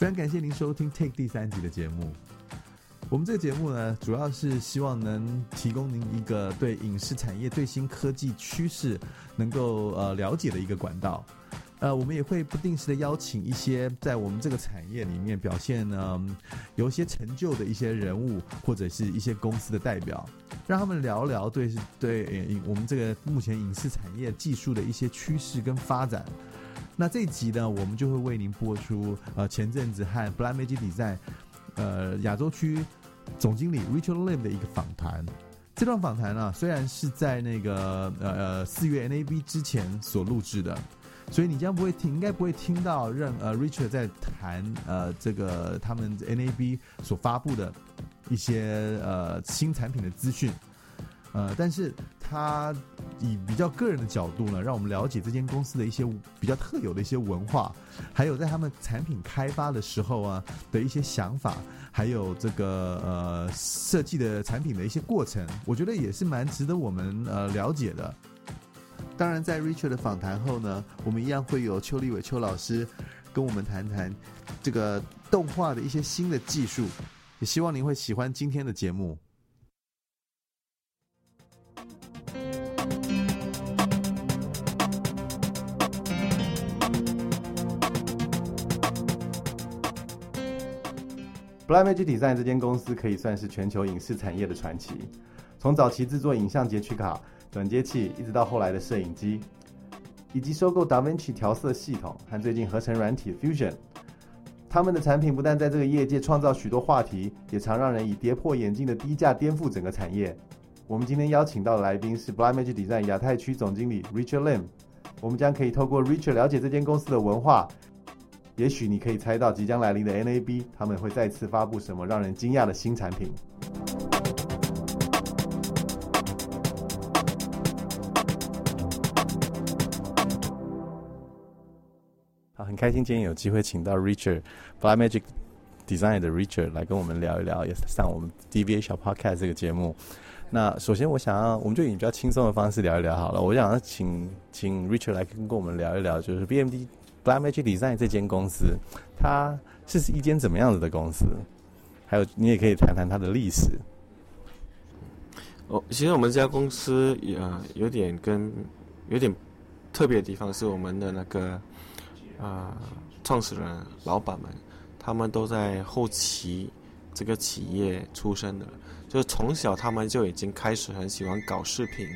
非常感谢您收听 Take 第三集的节目。我们这个节目呢，主要是希望能提供您一个对影视产业最新科技趋势能够呃了解的一个管道。呃，我们也会不定时的邀请一些在我们这个产业里面表现呢有一些成就的一些人物或者是一些公司的代表，让他们聊聊对对我们这个目前影视产业技术的一些趋势跟发展。那这一集呢，我们就会为您播出呃前阵子和 Black Magic Design 呃亚洲区总经理 Richard Lim 的一个访谈。这段访谈呢，虽然是在那个呃呃四月 NAB 之前所录制的。所以你将不会听，应该不会听到任呃，Richard 在谈呃这个他们 NAB 所发布的一些呃新产品的资讯，呃，但是他以比较个人的角度呢，让我们了解这间公司的一些比较特有的一些文化，还有在他们产品开发的时候啊的一些想法，还有这个呃设计的产品的一些过程，我觉得也是蛮值得我们呃了解的。当然，在 Richard 的访谈后呢，我们一样会有邱立伟邱老师跟我们谈谈这个动画的一些新的技术，也希望您会喜欢今天的节目。Blackmagic Design 这间公司可以算是全球影视产业的传奇，从早期制作影像截取卡。转接器，一直到后来的摄影机，以及收购 DaVinci 调色系统和最近合成软体 Fusion，他们的产品不但在这个业界创造许多话题，也常让人以跌破眼镜的低价颠覆整个产业。我们今天邀请到的来宾是 Blackmagic Design 亚太区总经理 Richard Lim，我们将可以透过 Richard 了解这间公司的文化，也许你可以猜到即将来临的 NAB 他们会再次发布什么让人惊讶的新产品。好很开心今天有机会请到 Richard Black Magic Design 的 Richard 来跟我们聊一聊，也是上我们 DVA 小 Podcast 这个节目。那首先我想要，我们就以比较轻松的方式聊一聊好了。我想要请请 Richard 来跟跟我们聊一聊，就是 BMD Blamage Design 这间公司，它是一间怎么样子的公司？还有你也可以谈谈它的历史。哦，其实我们这家公司也有点跟有点特别的地方，是我们的那个。啊，创始人、老板们，他们都在后期这个企业出身的，就是从小他们就已经开始很喜欢搞视频、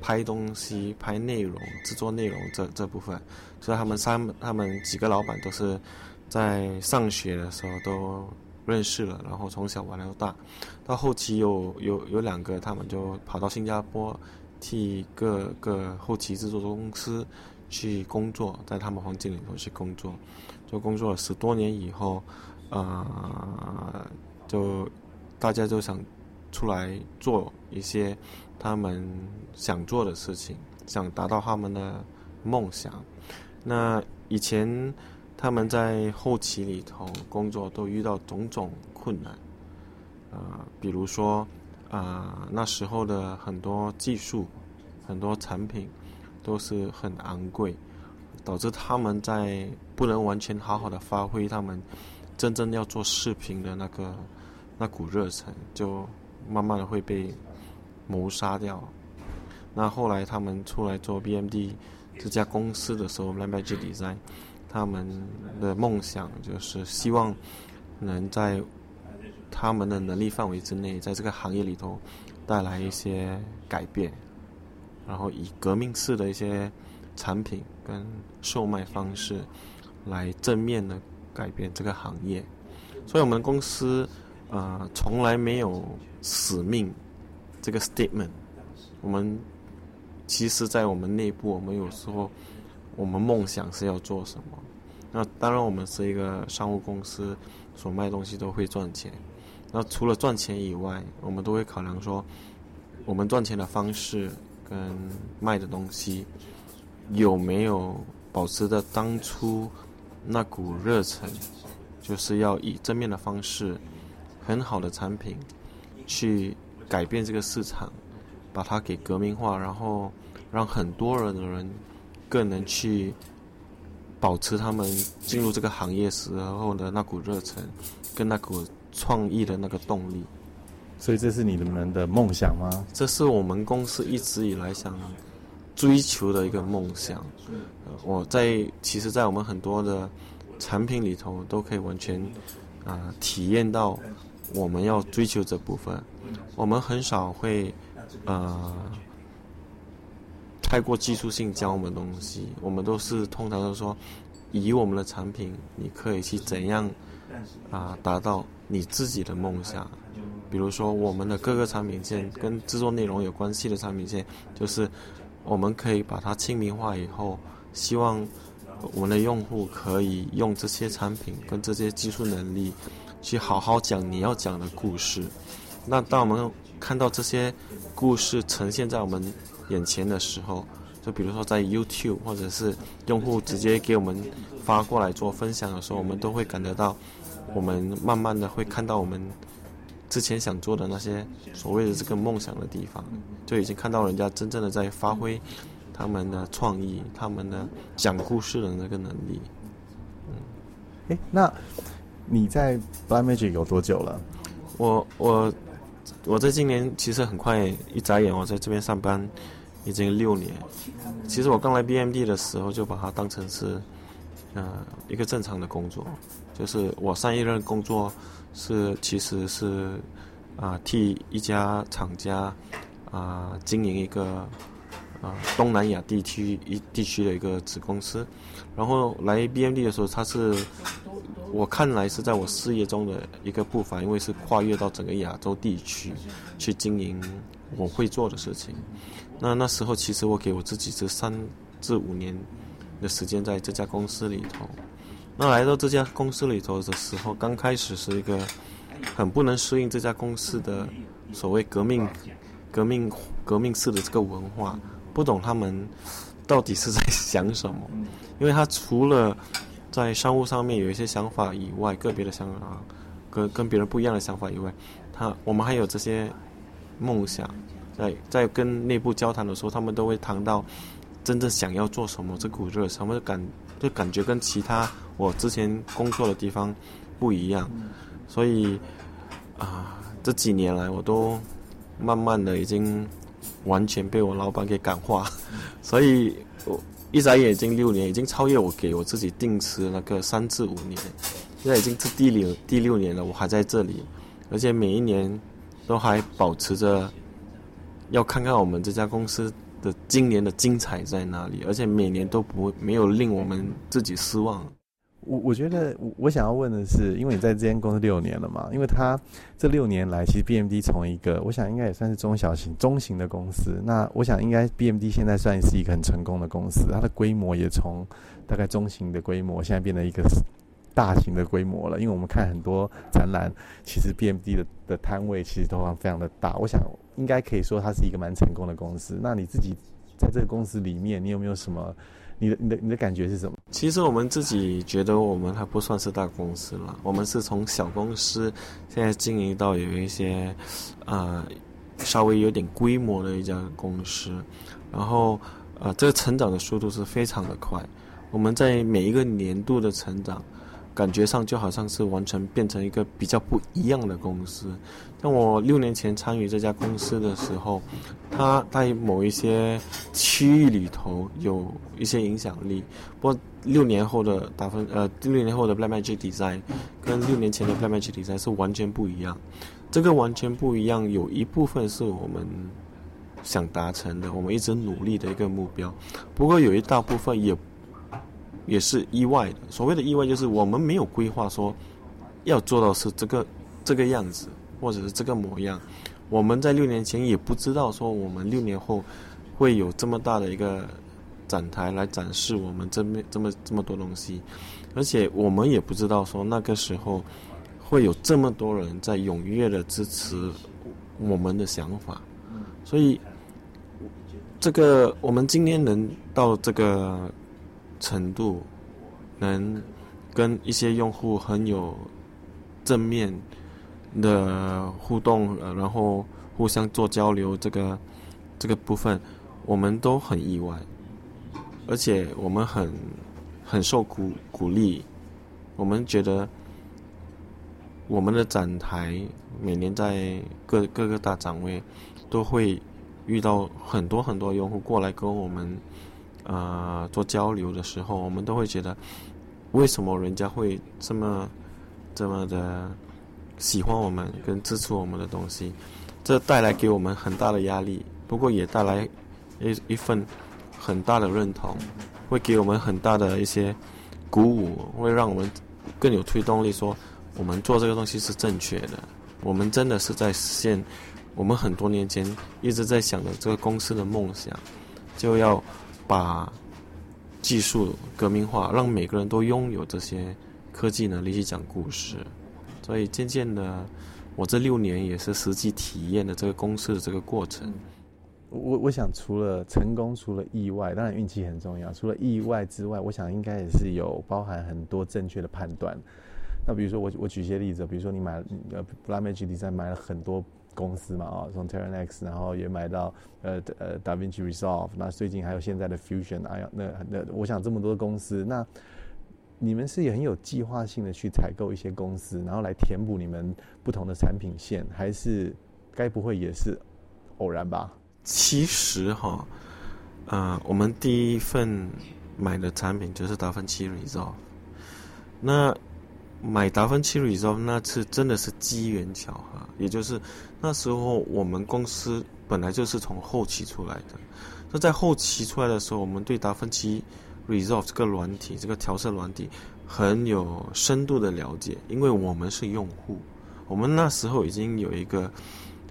拍东西、拍内容、制作内容这这部分。所以他们三、他们几个老板都是在上学的时候都认识了，然后从小玩到大。到后期有有有两个，他们就跑到新加坡，替各个后期制作公司。去工作，在他们环境里头去工作，就工作了十多年以后，呃，就大家就想出来做一些他们想做的事情，想达到他们的梦想。那以前他们在后期里头工作都遇到种种困难，呃，比如说啊那时候的很多技术，很多产品。都是很昂贵，导致他们在不能完全好好的发挥他们真正要做视频的那个那股热忱，就慢慢的会被谋杀掉。那后来他们出来做 BMD 这家公司的时候 l a m b a g e Design，他们的梦想就是希望能在他们的能力范围之内，在这个行业里头带来一些改变。然后以革命式的一些产品跟售卖方式，来正面的改变这个行业。所以，我们公司呃从来没有使命这个 statement。我们其实，在我们内部，我们有时候我们梦想是要做什么。那当然，我们是一个商务公司，所卖东西都会赚钱。那除了赚钱以外，我们都会考量说，我们赚钱的方式。跟卖的东西有没有保持着当初那股热忱？就是要以正面的方式，很好的产品去改变这个市场，把它给革命化，然后让很多人的人更能去保持他们进入这个行业时候的那股热忱，跟那股创意的那个动力。所以这是你们的梦想吗？这是我们公司一直以来想追求的一个梦想。我在其实，在我们很多的产品里头，都可以完全啊体验到我们要追求这部分。我们很少会呃太过技术性教我们东西，我们都是通常都说，以我们的产品，你可以去怎样啊达到你自己的梦想。比如说，我们的各个产品线跟制作内容有关系的产品线，就是我们可以把它亲民化以后，希望我们的用户可以用这些产品跟这些技术能力，去好好讲你要讲的故事。那当我们看到这些故事呈现在我们眼前的时候，就比如说在 YouTube 或者是用户直接给我们发过来做分享的时候，我们都会感觉到，我们慢慢的会看到我们。之前想做的那些所谓的这个梦想的地方，就已经看到人家真正的在发挥他们的创意，他们的讲故事的那个能力。嗯，诶，那你在 Black Magic 有多久了？我我我在今年其实很快，一眨眼我在这边上班已经六年。其实我刚来 BMD 的时候就把它当成是呃一个正常的工作，就是我上一任工作。是，其实是啊，替一家厂家啊经营一个啊东南亚地区一地区的一个子公司，然后来 BMD 的时候，他是我看来是在我事业中的一个步伐，因为是跨越到整个亚洲地区去经营我会做的事情。那那时候其实我给我自己是三至五年的时间在这家公司里头。那来到这家公司里头的时候，刚开始是一个很不能适应这家公司的所谓革命、革命、革命式的这个文化，不懂他们到底是在想什么。因为他除了在商务上面有一些想法以外，个别的想法跟跟别人不一样的想法以外，他我们还有这些梦想，在在跟内部交谈的时候，他们都会谈到真正想要做什么，这股热什么感。就感觉跟其他我之前工作的地方不一样，所以啊，这几年来我都慢慢的已经完全被我老板给感化，所以我一眨眼已经六年，已经超越我给我自己定时那个三至五年，现在已经是第六第六年了，我还在这里，而且每一年都还保持着要看看我们这家公司。的今年的精彩在哪里？而且每年都不没有令我们自己失望。我我觉得我我想要问的是，因为你在这间公司六年了嘛，因为他这六年来，其实 BMD 从一个我想应该也算是中小型、中型的公司。那我想应该 BMD 现在算是一个很成功的公司，它的规模也从大概中型的规模，现在变成一个大型的规模了。因为我们看很多展览，其实 BMD 的的摊位其实都非常的大。我想。应该可以说，它是一个蛮成功的公司。那你自己在这个公司里面，你有没有什么？你的、你的、你的感觉是什么？其实我们自己觉得，我们还不算是大公司了。我们是从小公司，现在经营到有一些，呃，稍微有点规模的一家公司。然后，呃，这个成长的速度是非常的快。我们在每一个年度的成长。感觉上就好像是完全变成一个比较不一样的公司。像我六年前参与这家公司的时候，它在某一些区域里头有一些影响力。不过六年后的打分，呃，六年后的 Black Magic Design 跟六年前的 Black Magic Design 是完全不一样。这个完全不一样，有一部分是我们想达成的，我们一直努力的一个目标。不过有一大部分也。也是意外的。所谓的意外，就是我们没有规划说要做到是这个这个样子，或者是这个模样。我们在六年前也不知道说我们六年后会有这么大的一个展台来展示我们这么这么这么多东西，而且我们也不知道说那个时候会有这么多人在踊跃的支持我们的想法。所以，这个我们今天能到这个。程度能跟一些用户很有正面的互动，然后互相做交流，这个这个部分我们都很意外，而且我们很很受鼓鼓励。我们觉得我们的展台每年在各各个大展位都会遇到很多很多用户过来跟我们呃做交流的时候，我们都会觉得为什么人家会这么这么的喜欢我们跟支持我们的东西，这带来给我们很大的压力，不过也带来一一份很大的认同，会给我们很大的一些鼓舞，会让我们。更有推动力，说我们做这个东西是正确的，我们真的是在实现我们很多年前一直在想的这个公司的梦想，就要把技术革命化，让每个人都拥有这些科技能力去讲故事。所以渐渐的，我这六年也是实际体验的这个公司的这个过程。我我想除了成功，除了意外，当然运气很重要。除了意外之外，我想应该也是有包含很多正确的判断。那比如说我我举些例子，比如说你买呃 Blackmagic Design 买了很多公司嘛啊，从 Terranex，然后也买到呃呃 DaVinci Resolve，那最近还有现在的 Fusion，哎呀，那那我想这么多公司，那你们是也很有计划性的去采购一些公司，然后来填补你们不同的产品线，还是该不会也是偶然吧？其实哈，呃，我们第一份买的产品就是达芬奇 Resolve。那买达芬奇 Resolve 那次真的是机缘巧合，也就是那时候我们公司本来就是从后期出来的。那在后期出来的时候，我们对达芬奇 Resolve 这个软体、这个调色软体很有深度的了解，因为我们是用户，我们那时候已经有一个。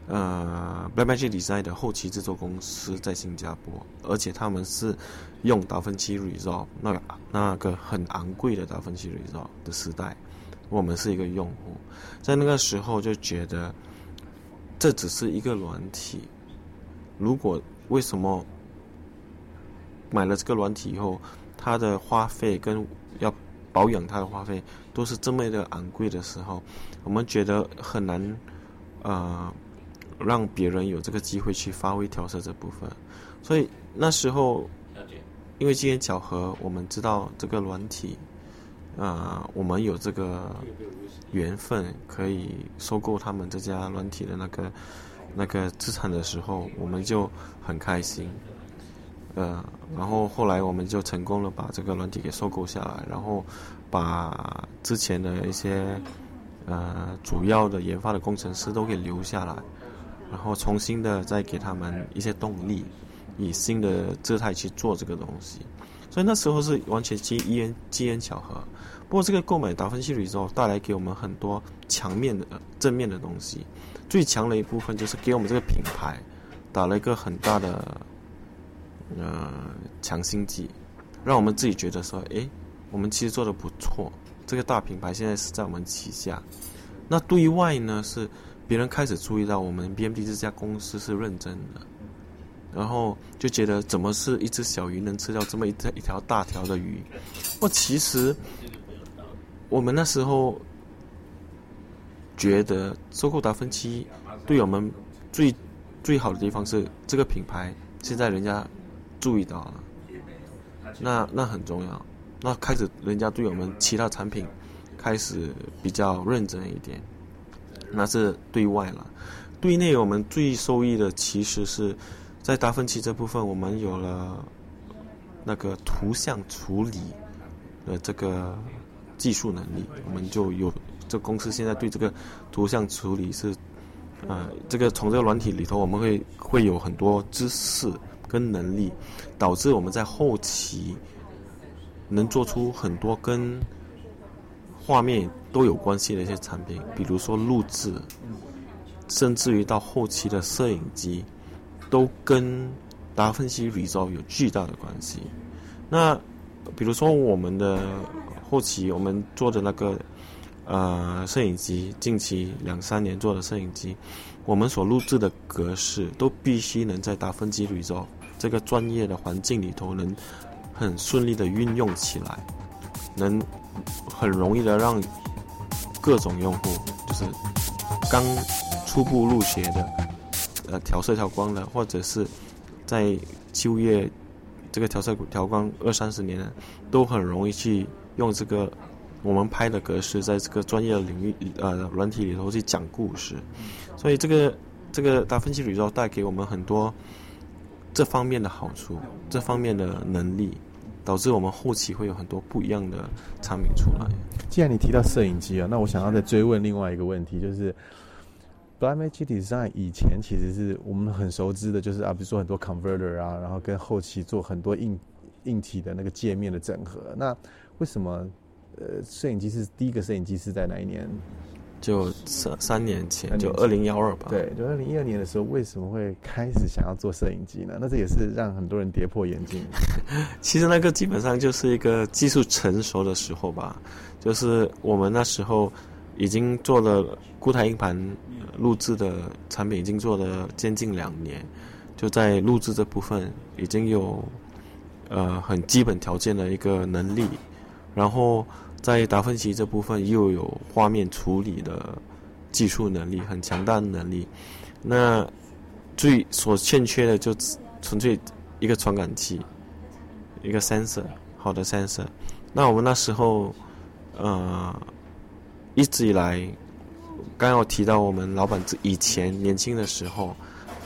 呃，Blackmagic Design 的后期制作公司在新加坡，而且他们是用达芬奇 Resolve 那个那个很昂贵的达芬奇 Resolve 的时代，我们是一个用户，在那个时候就觉得这只是一个软体，如果为什么买了这个软体以后，它的花费跟要保养它的花费都是这么的昂贵的时候，我们觉得很难，呃。让别人有这个机会去发挥调色这部分，所以那时候，因为机缘巧合，我们知道这个软体，啊，我们有这个缘分可以收购他们这家软体的那个那个资产的时候，我们就很开心，呃，然后后来我们就成功了把这个软体给收购下来，然后把之前的一些呃主要的研发的工程师都给留下来。然后重新的再给他们一些动力，以新的姿态去做这个东西，所以那时候是完全机缘机缘巧合。不过这个购买达芬奇宇宙带来给我们很多强面的正面的东西，最强的一部分就是给我们这个品牌打了一个很大的呃强心剂，让我们自己觉得说，哎，我们其实做的不错，这个大品牌现在是在我们旗下。那对外呢是。别人开始注意到我们 BMD 这家公司是认真的，然后就觉得怎么是一只小鱼能吃掉这么一条一条大条的鱼？不，其实我们那时候觉得收购达芬奇对我们最最好的地方是这个品牌现在人家注意到了，那那很重要。那开始人家对我们其他产品开始比较认真一点。那是对外了，对内我们最受益的其实是在达芬奇这部分，我们有了那个图像处理的这个技术能力，我们就有这公司现在对这个图像处理是，呃，这个从这个软体里头我们会会有很多知识跟能力，导致我们在后期能做出很多跟。画面都有关系的一些产品，比如说录制，甚至于到后期的摄影机，都跟达芬奇 Resolve 有巨大的关系。那比如说我们的后期我们做的那个呃摄影机，近期两三年做的摄影机，我们所录制的格式都必须能在达芬奇 Resolve 这个专业的环境里头能很顺利的运用起来，能。很容易的让各种用户，就是刚初步入学的，呃，调色调光的，或者是在就业这个调色调光二三十年了，都很容易去用这个我们拍的格式，在这个专业的领域呃软体里头去讲故事，所以这个这个达芬奇宇宙带给我们很多这方面的好处，这方面的能力，导致我们后期会有很多不一样的产品出来。既然你提到摄影机啊，那我想要再追问另外一个问题，就是。Blackmagic Design 以前其实是我们很熟知的，就是啊，比如说很多 converter 啊，然后跟后期做很多硬硬体的那个界面的整合。那为什么呃，摄影机是第一个摄影机是在哪一年？就三三年前，就二零幺二吧。对，就二零一二年的时候，为什么会开始想要做摄影机呢？那这也是让很多人跌破眼镜。其实那个基本上就是一个技术成熟的时候吧，就是我们那时候已经做了固态硬盘。录制的产品已经做了将近两年，就在录制这部分已经有呃很基本条件的一个能力，然后在达芬奇这部分又有画面处理的技术能力，很强大的能力。那最所欠缺的就纯粹一个传感器，一个 sensor，好的 sensor。那我们那时候呃一直以来。刚刚我提到，我们老板以前年轻的时候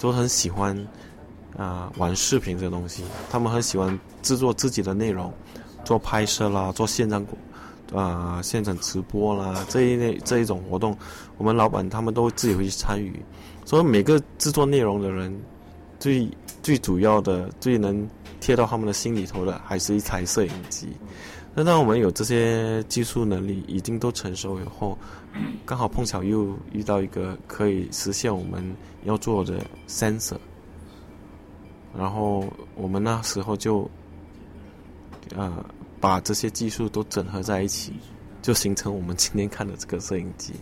都很喜欢啊玩视频这个东西，他们很喜欢制作自己的内容，做拍摄啦，做现场啊现场直播啦这一类这一种活动，我们老板他们都自己会去参与。所以每个制作内容的人，最最主要的、最能贴到他们的心里头的，还是一台摄影机。那当我们有这些技术能力已经都成熟以后，刚好碰巧又遇到一个可以实现我们要做的 sensor，然后我们那时候就，呃，把这些技术都整合在一起，就形成我们今天看的这个摄影机。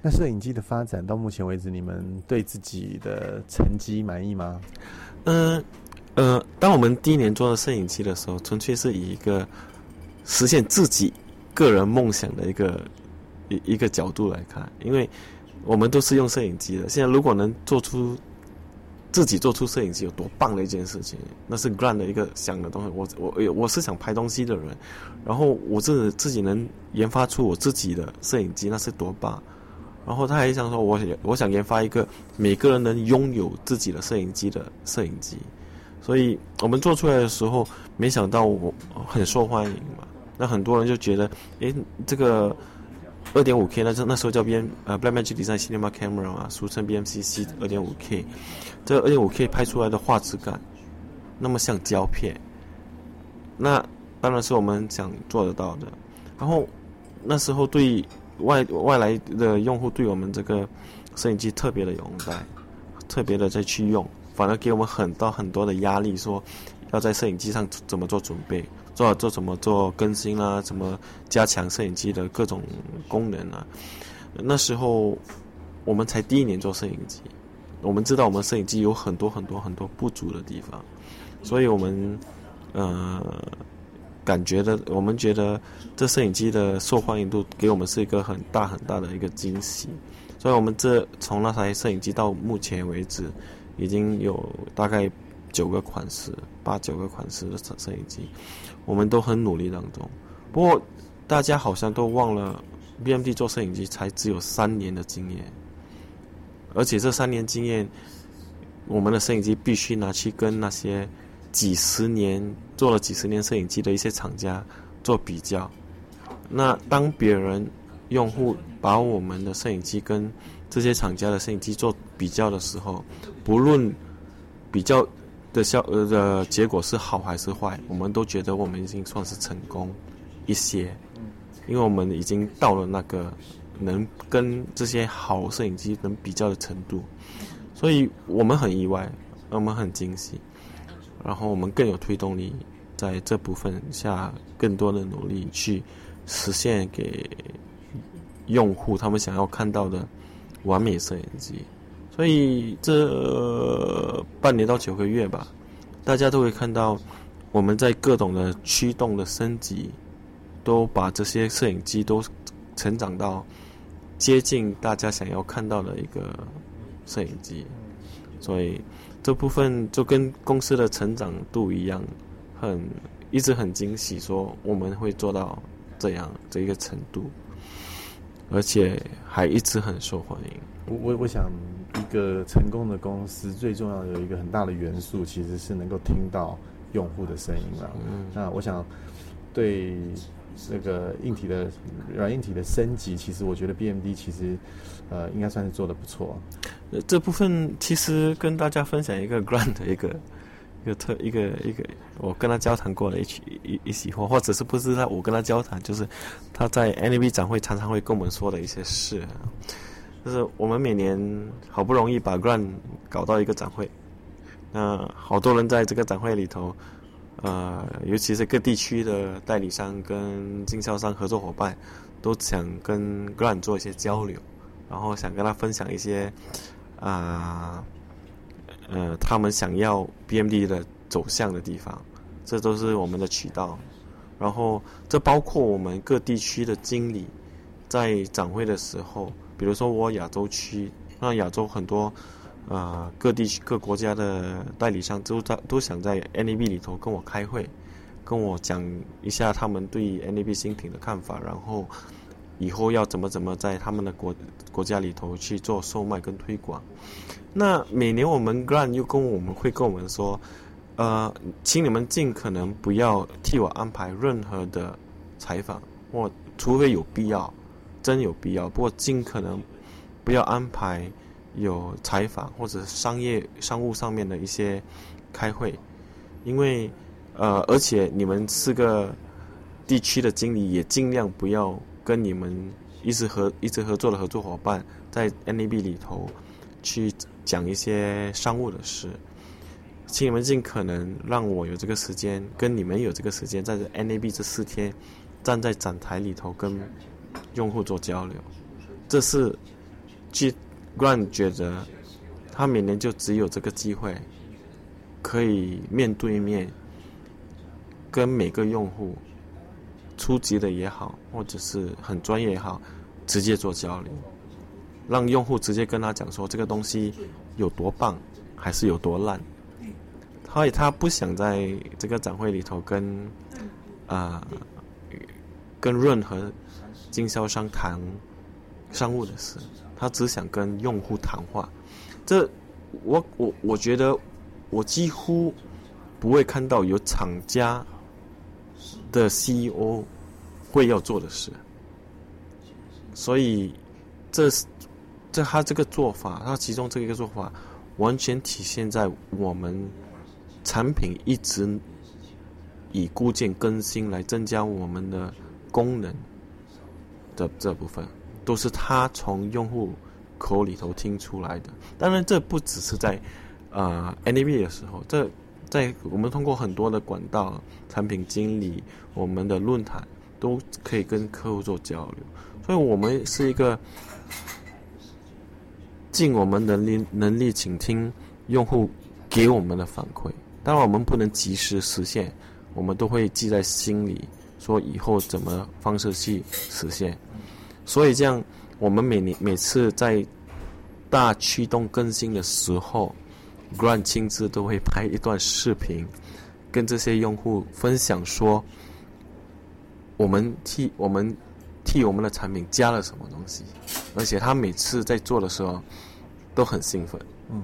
那摄影机的发展到目前为止，你们对自己的成绩满意吗？嗯，呃，当我们第一年做的摄影机的时候，纯粹是以一个。实现自己个人梦想的一个一一个角度来看，因为我们都是用摄影机的。现在如果能做出自己做出摄影机，有多棒的一件事情，那是 grand 的一个想的东西。我我我是想拍东西的人，然后我自自己能研发出我自己的摄影机，那是多棒。然后他还想说，我我想研发一个每个人能拥有自己的摄影机的摄影机。所以我们做出来的时候，没想到我很受欢迎。那很多人就觉得，诶，这个二点五 K，那那时候叫 B M 呃 Blackmagic Design Cinema Camera 嘛，俗称 B M C C 二点五 K，这二点五 K 拍出来的画质感，那么像胶片，那当然是我们想做得到的。然后那时候对外外来的用户对我们这个摄影机特别的拥戴，特别的再去用，反而给我们很到很多的压力，说要在摄影机上怎么做准备。做做怎么做更新啦？怎么加强摄影机的各种功能啊？那时候我们才第一年做摄影机，我们知道我们摄影机有很多很多很多不足的地方，所以我们呃感觉的，我们觉得这摄影机的受欢迎度给我们是一个很大很大的一个惊喜。所以我们这从那台摄影机到目前为止，已经有大概九个款式，八九个款式的摄摄影机。我们都很努力当中，不过大家好像都忘了，BMD 做摄影机才只有三年的经验，而且这三年经验，我们的摄影机必须拿去跟那些几十年做了几十年摄影机的一些厂家做比较。那当别人用户把我们的摄影机跟这些厂家的摄影机做比较的时候，不论比较。的效呃的结果是好还是坏，我们都觉得我们已经算是成功一些，因为我们已经到了那个能跟这些好摄影机能比较的程度，所以我们很意外，我们很惊喜，然后我们更有推动力在这部分下更多的努力去实现给用户他们想要看到的完美摄影机。所以这半年到九个月吧，大家都会看到我们在各种的驱动的升级，都把这些摄影机都成长到接近大家想要看到的一个摄影机。所以这部分就跟公司的成长度一样，很一直很惊喜，说我们会做到这样这一个程度，而且还一直很受欢迎。我我我想，一个成功的公司最重要的有一个很大的元素，其实是能够听到用户的声音了。嗯，那我想对那个硬体的软硬体的升级，其实我觉得 BMD 其实呃应该算是做的不错。呃，这部分其实跟大家分享一个 Grant 的一个一个特一个一个，我跟他交谈过的一起一一席话，或者是不是他我跟他交谈，就是他在 NAB 展会常常会跟我们说的一些事。就是我们每年好不容易把 Grant 搞到一个展会，那好多人在这个展会里头，呃，尤其是各地区的代理商跟经销商合作伙伴，都想跟 Grant 做一些交流，然后想跟他分享一些啊，呃，他们想要 BMD 的走向的地方，这都是我们的渠道。然后这包括我们各地区的经理在展会的时候。比如说我亚洲区，那亚洲很多，呃，各地区各国家的代理商都在都想在 NAB 里头跟我开会，跟我讲一下他们对 NAB 新品的看法，然后以后要怎么怎么在他们的国国家里头去做售卖跟推广。那每年我们 Grant 又跟我们会跟我们说，呃，请你们尽可能不要替我安排任何的采访，或除非有必要。真有必要，不过尽可能不要安排有采访或者商业商务上面的一些开会，因为呃，而且你们四个地区的经理也尽量不要跟你们一直合一直合作的合作伙伴在 NAB 里头去讲一些商务的事，请你们尽可能让我有这个时间，跟你们有这个时间，在这 NAB 这四天站在展台里头跟。用户做交流，这是 G Grant 觉得他每年就只有这个机会，可以面对面跟每个用户，初级的也好，或者是很专业也好，直接做交流，让用户直接跟他讲说这个东西有多棒，还是有多烂。他他不想在这个展会里头跟啊跟任何。经销商谈商务的事，他只想跟用户谈话。这我我我觉得我几乎不会看到有厂家的 CEO 会要做的事。所以这是这他这个做法，他其中这一个做法，完全体现在我们产品一直以固件更新来增加我们的功能。的这部分都是他从用户口里头听出来的。当然，这不只是在呃 NAB 的时候，这在我们通过很多的管道、产品经理、我们的论坛都可以跟客户做交流。所以我们是一个尽我们能力能力倾听用户给我们的反馈。当然，我们不能及时实现，我们都会记在心里，说以后怎么方式去实现。所以这样，我们每年每次在大驱动更新的时候，Grant 亲自都会拍一段视频，跟这些用户分享说，我们替我们替我们的产品加了什么东西，而且他每次在做的时候都很兴奋。嗯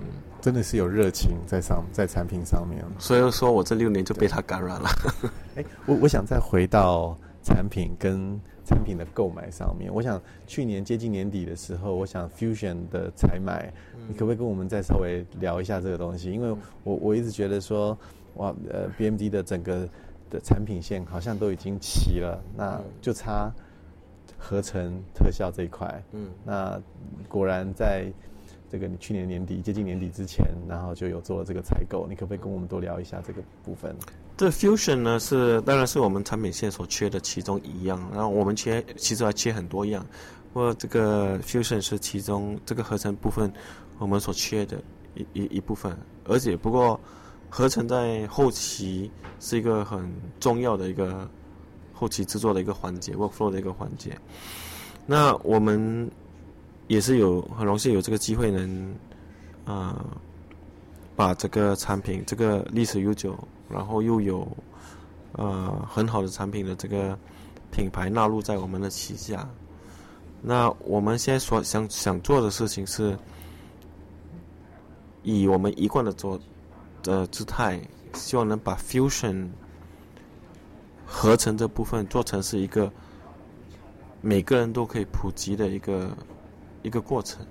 嗯，真的是有热情在上在产品上面。所以说我这六年就被他感染了。哎，我我想再回到产品跟。产品的购买上面，我想去年接近年底的时候，我想 Fusion 的采买，你可不可以跟我们再稍微聊一下这个东西？因为我我一直觉得说，哇，呃，BMD 的整个的产品线好像都已经齐了，那就差合成特效这一块。嗯，那果然在这个你去年年底接近年底之前，然后就有做了这个采购，你可不可以跟我们多聊一下这个部分？这 fusion 呢是当然是我们产品线所缺的其中一样，然后我们缺其实还缺很多样，或这个 fusion 是其中这个合成部分我们所缺的一一一部分，而且不过合成在后期是一个很重要的一个后期制作的一个环节，workflow 的一个环节。那我们也是有很荣幸有这个机会能啊把这个产品这个历史悠久。然后又有呃很好的产品的这个品牌纳入在我们的旗下。那我们现在所想想做的事情是，以我们一贯的做的姿态，希望能把 fusion 合成这部分做成是一个每个人都可以普及的一个一个过程。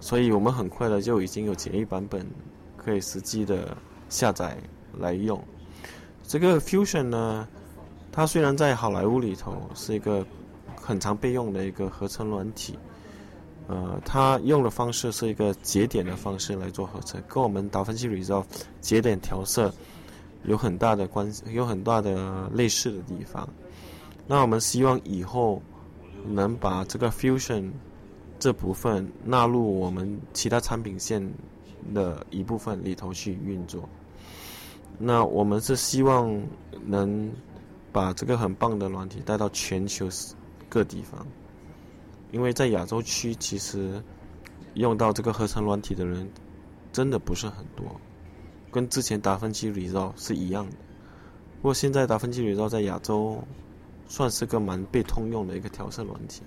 所以我们很快的就已经有简易版本可以实际的下载来用。这个 fusion 呢，它虽然在好莱坞里头是一个很常备用的一个合成软体，呃，它用的方式是一个节点的方式来做合成，跟我们达芬奇 Resolve 节点调色有很大的关系，有很大的类似的地方。那我们希望以后能把这个 fusion 这部分纳入我们其他产品线的一部分里头去运作。那我们是希望能把这个很棒的软体带到全球各地方，因为在亚洲区其实用到这个合成软体的人真的不是很多，跟之前达芬奇 Resolve 是一样的。不过现在达芬奇 Resolve 在亚洲算是个蛮被通用的一个调色软体，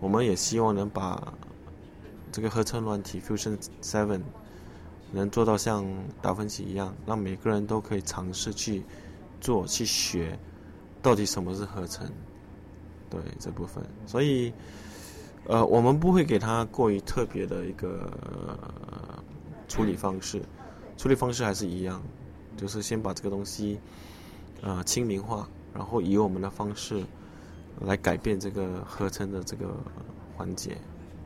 我们也希望能把这个合成软体 Fusion Seven。能做到像达芬奇一样，让每个人都可以尝试去做、去学，到底什么是合成？对这部分，所以呃，我们不会给他过于特别的一个处理方式，处理方式还是一样，就是先把这个东西啊清明化，然后以我们的方式来改变这个合成的这个环节。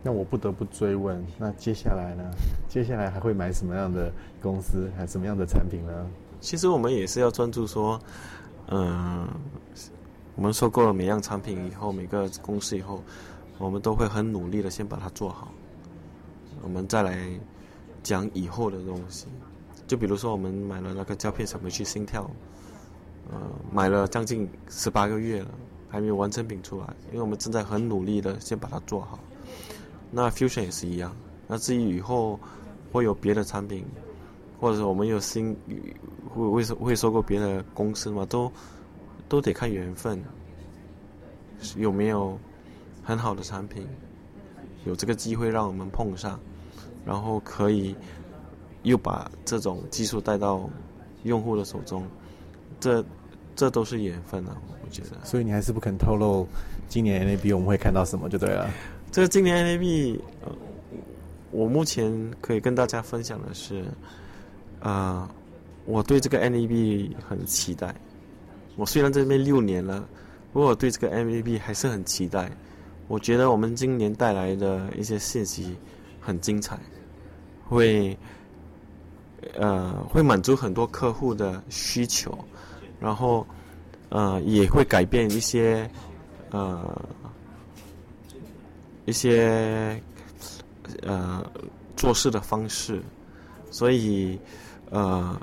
那我不得不追问，那接下来呢？接下来还会买什么样的公司，还什么样的产品呢？其实我们也是要专注说，嗯，我们收购了每样产品以后，每个公司以后，我们都会很努力的先把它做好，我们再来讲以后的东西。就比如说，我们买了那个胶片小模具心跳，呃，买了将近十八个月了，还没有完成品出来，因为我们正在很努力的先把它做好。那 Fusion 也是一样。那至于以后会有别的产品，或者是我们有新会会会收购别的公司嘛？都都得看缘分，有没有很好的产品，有这个机会让我们碰上，然后可以又把这种技术带到用户的手中，这这都是缘分啊！我觉得。所以你还是不肯透露今年 NAB 我们会看到什么就对了。这个今年 NAB，呃，我目前可以跟大家分享的是，啊，我对这个 NAB 很期待。我虽然在这边六年了，不过我对这个 NAB 还是很期待。我觉得我们今年带来的一些信息很精彩，会，呃，会满足很多客户的需求，然后，呃，也会改变一些，呃。一些呃做事的方式，所以呃，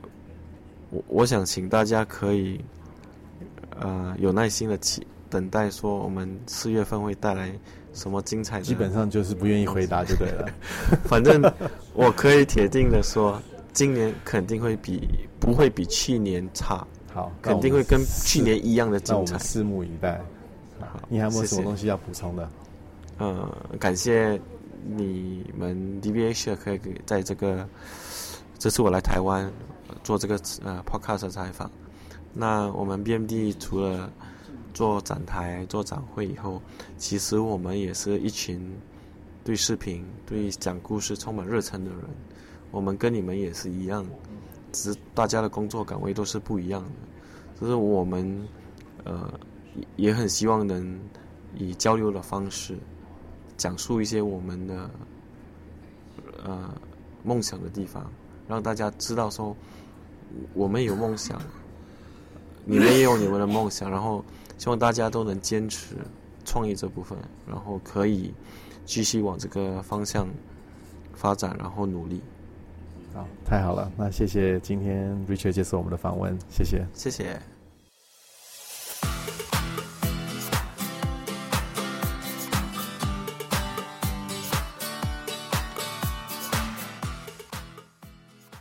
我我想请大家可以呃有耐心的期等待，说我们四月份会带来什么精彩的。基本上就是不愿意回答就对了。反正我可以铁定的说，今年肯定会比不会比去年差。好，肯定会跟去年一样的精彩。拭目以待。好，你还有没有什么东西要补充的？呃，感谢你们 DBH 可以给在这个这次我来台湾做这个呃 podcast 采访。那我们 BMD 除了做展台、做展会以后，其实我们也是一群对视频、对讲故事充满热忱的人。我们跟你们也是一样，只是大家的工作岗位都是不一样的。就是我们呃也很希望能以交流的方式。讲述一些我们的呃梦想的地方，让大家知道说我们有梦想，你们也有你们的梦想，然后希望大家都能坚持创意这部分，然后可以继续往这个方向发展，然后努力。好，太好了，那谢谢今天 Richard 接受我们的访问，谢谢，谢谢。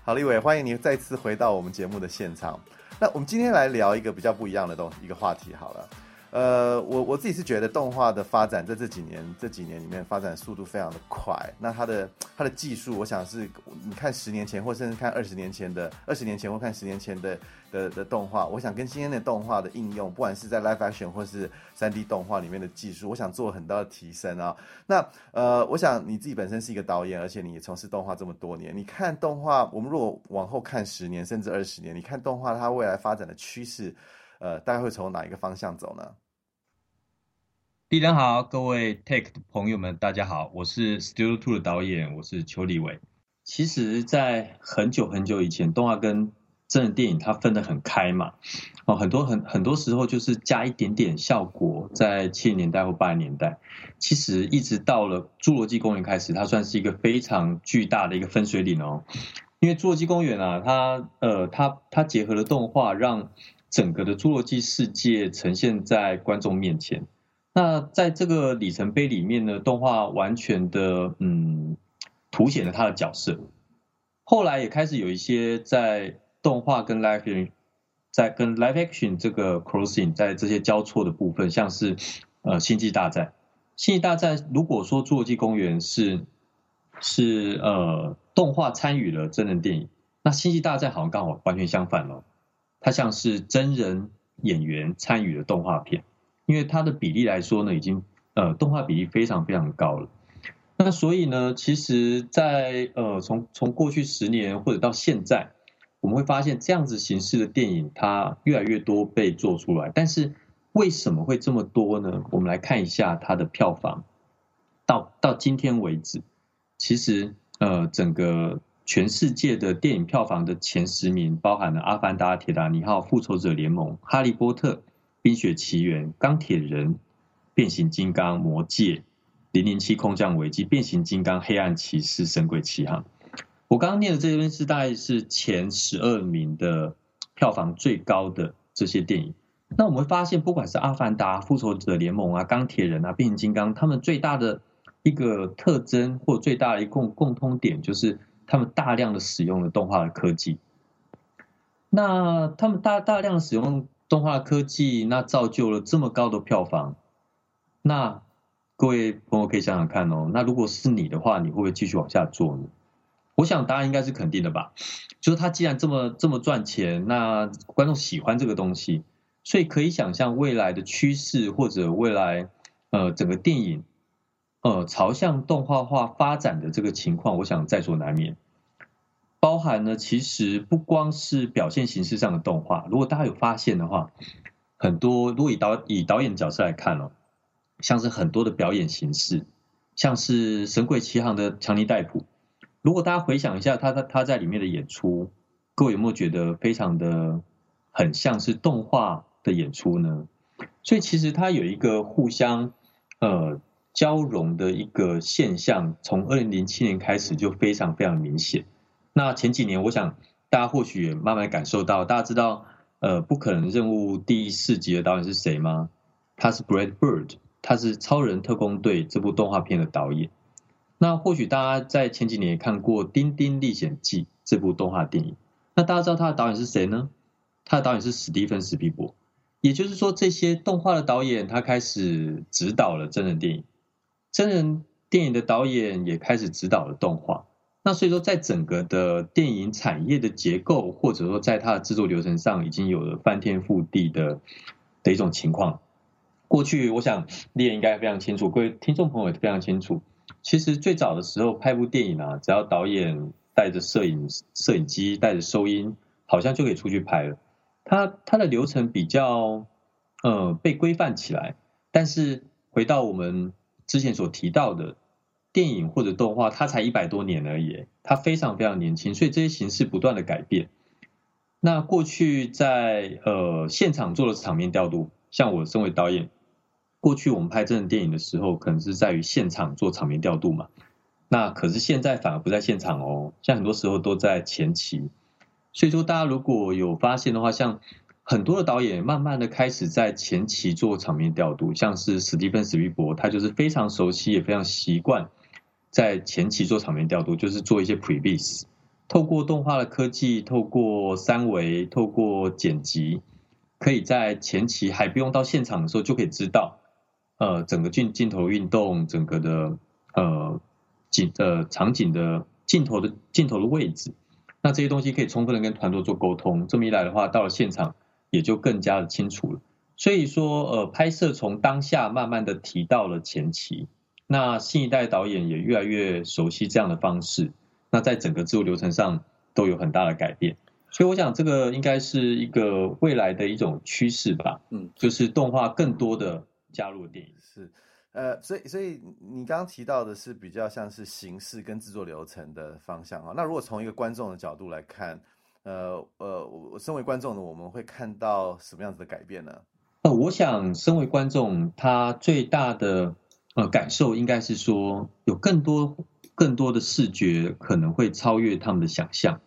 好，立伟，欢迎你再次回到我们节目的现场。那我们今天来聊一个比较不一样的东一个话题好了。呃，我我自己是觉得动画的发展在这几年这几年里面发展速度非常的快。那它的它的技术，我想是你看十年前或甚至看二十年前的二十年前或看十年前的的的动画，我想跟今天的动画的应用，不管是在 live action 或是三 D 动画里面的技术，我想做很大的提升啊。那呃，我想你自己本身是一个导演，而且你也从事动画这么多年，你看动画，我们如果往后看十年甚至二十年，你看动画它未来发展的趋势。呃，大概会从哪一个方向走呢？地人好，各位 Take 的朋友们，大家好，我是 Studio Two 的导演，我是邱立伟。其实，在很久很久以前，动画跟真人电影它分得很开嘛。哦，很多很很多时候就是加一点点效果，在七零年代或八零年代，其实一直到了《侏罗纪公园》开始，它算是一个非常巨大的一个分水岭哦。因为《侏罗纪公园》啊，它呃，它它结合了动画，让整个的侏罗纪世界呈现在观众面前。那在这个里程碑里面呢，动画完全的嗯凸显了他的角色。后来也开始有一些在动画跟 live action 在跟 live action 这个 crossing 在这些交错的部分，像是呃星际大战。星际大战如果说侏罗纪公园是是呃动画参与了真人电影，那星际大战好像刚好完全相反了。它像是真人演员参与的动画片，因为它的比例来说呢，已经呃动画比例非常非常高了。那所以呢，其实，在呃从从过去十年或者到现在，我们会发现这样子形式的电影它越来越多被做出来。但是为什么会这么多呢？我们来看一下它的票房，到到今天为止，其实呃整个。全世界的电影票房的前十名包含了《阿凡达》《铁达尼号》《复仇者联盟》《哈利波特》《冰雪奇缘》《钢铁人》《变形金刚》《魔戒》《零零七空降危机》《变形金刚》《黑暗骑士》《神鬼奇航》。我刚刚念的这边是大概是前十二名的票房最高的这些电影。那我们会发现，不管是《阿凡达》《复仇者联盟》啊，《钢铁人》啊，《变形金刚》，他们最大的一个特征或最大的一共共通点就是。他们大量的使用了动画的科技，那他们大大量使用动画科技，那造就了这么高的票房。那各位朋友可以想想看哦，那如果是你的话，你会不会继续往下做呢？我想答案应该是肯定的吧。就是他既然这么这么赚钱，那观众喜欢这个东西，所以可以想象未来的趋势或者未来呃整个电影。呃，朝向动画化发展的这个情况，我想在所难免。包含呢，其实不光是表现形式上的动画，如果大家有发现的话，很多如果以导以导演角色来看哦，像是很多的表演形式，像是《神鬼奇航》的强尼戴普，如果大家回想一下他他他在里面的演出，各位有没有觉得非常的很像是动画的演出呢？所以其实它有一个互相呃。交融的一个现象，从二零零七年开始就非常非常明显。那前几年，我想大家或许也慢慢感受到，大家知道，呃，不可能任务第四集的导演是谁吗？他是 Brad Bird，他是《超人特工队》这部动画片的导演。那或许大家在前几年也看过《丁丁历险记》这部动画电影。那大家知道他的导演是谁呢？他的导演是史蒂芬史皮博。也就是说，这些动画的导演他开始指导了真人电影。真人电影的导演也开始指导了动画，那所以说，在整个的电影产业的结构，或者说在它的制作流程上，已经有了翻天覆地的的一种情况。过去，我想你也应该非常清楚，各位听众朋友也非常清楚。其实最早的时候拍部电影啊，只要导演带着摄影摄影机，带着收音，好像就可以出去拍了。它它的流程比较呃被规范起来，但是回到我们。之前所提到的电影或者动画，它才一百多年而已，它非常非常年轻，所以这些形式不断的改变。那过去在呃现场做的场面调度，像我身为导演，过去我们拍真人电影的时候，可能是在于现场做场面调度嘛。那可是现在反而不在现场哦，像很多时候都在前期。所以说，大家如果有发现的话，像。很多的导演慢慢的开始在前期做场面调度，像是史蒂芬史皮伯，他就是非常熟悉也非常习惯在前期做场面调度，就是做一些 previs。透过动画的科技，透过三维，透过剪辑，可以在前期还不用到现场的时候就可以知道，呃，整个镜镜头运动，整个的呃景呃场景的镜头的镜头的位置，那这些东西可以充分的跟团队做沟通。这么一来的话，到了现场也就更加的清楚了。所以说，呃，拍摄从当下慢慢的提到了前期，那新一代导演也越来越熟悉这样的方式。那在整个制作流程上都有很大的改变，所以我想这个应该是一个未来的一种趋势吧。嗯，就是动画更多的加入电影。是，呃，所以所以你刚刚提到的是比较像是形式跟制作流程的方向啊。那如果从一个观众的角度来看，呃呃，我身为观众呢，我们会看到什么样子的改变呢？呃，我想身为观众，他最大的呃感受应该是说有更多。更多的视觉可能会超越他们的想象，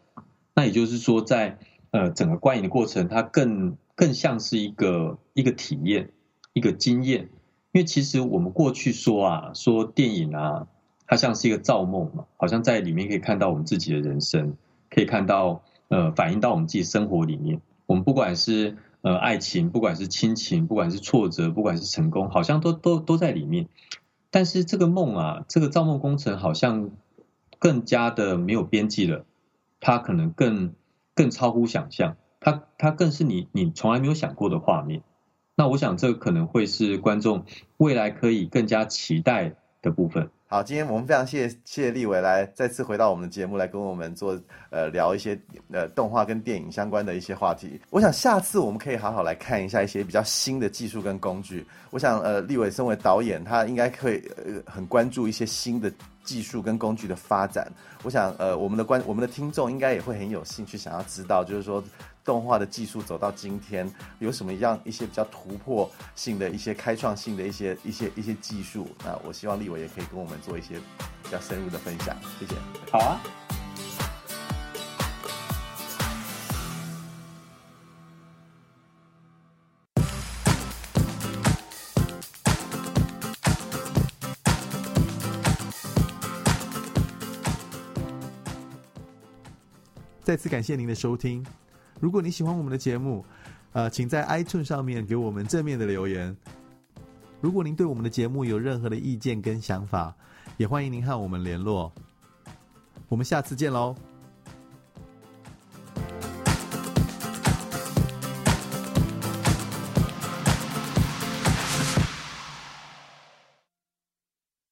那也就是说，在呃整个观影的过程，它更更像是一个一个体验，一个经验。因为其实我们过去说啊，说电影啊，它像是一个造梦嘛，好像在里面可以看到我们自己的人生，可以看到呃反映到我们自己生活里面。我们不管是呃爱情，不管是亲情，不管是挫折，不管是成功，好像都都都在里面。但是这个梦啊，这个造梦工程好像更加的没有边际了，它可能更更超乎想象，它它更是你你从来没有想过的画面。那我想这可能会是观众未来可以更加期待的部分。好，今天我们非常谢谢谢立伟来再次回到我们的节目来跟我们做呃聊一些呃动画跟电影相关的一些话题。我想下次我们可以好好来看一下一些比较新的技术跟工具。我想呃立伟身为导演，他应该会呃很关注一些新的技术跟工具的发展。我想呃我们的观我们的听众应该也会很有兴趣想要知道，就是说。动画的技术走到今天，有什么样一些比较突破性的一些开创性的一些一些一些技术？那我希望立伟也可以跟我们做一些比较深入的分享。谢谢。好啊。再次感谢您的收听。如果你喜欢我们的节目，呃，请在 iTunes 上面给我们正面的留言。如果您对我们的节目有任何的意见跟想法，也欢迎您和我们联络。我们下次见喽。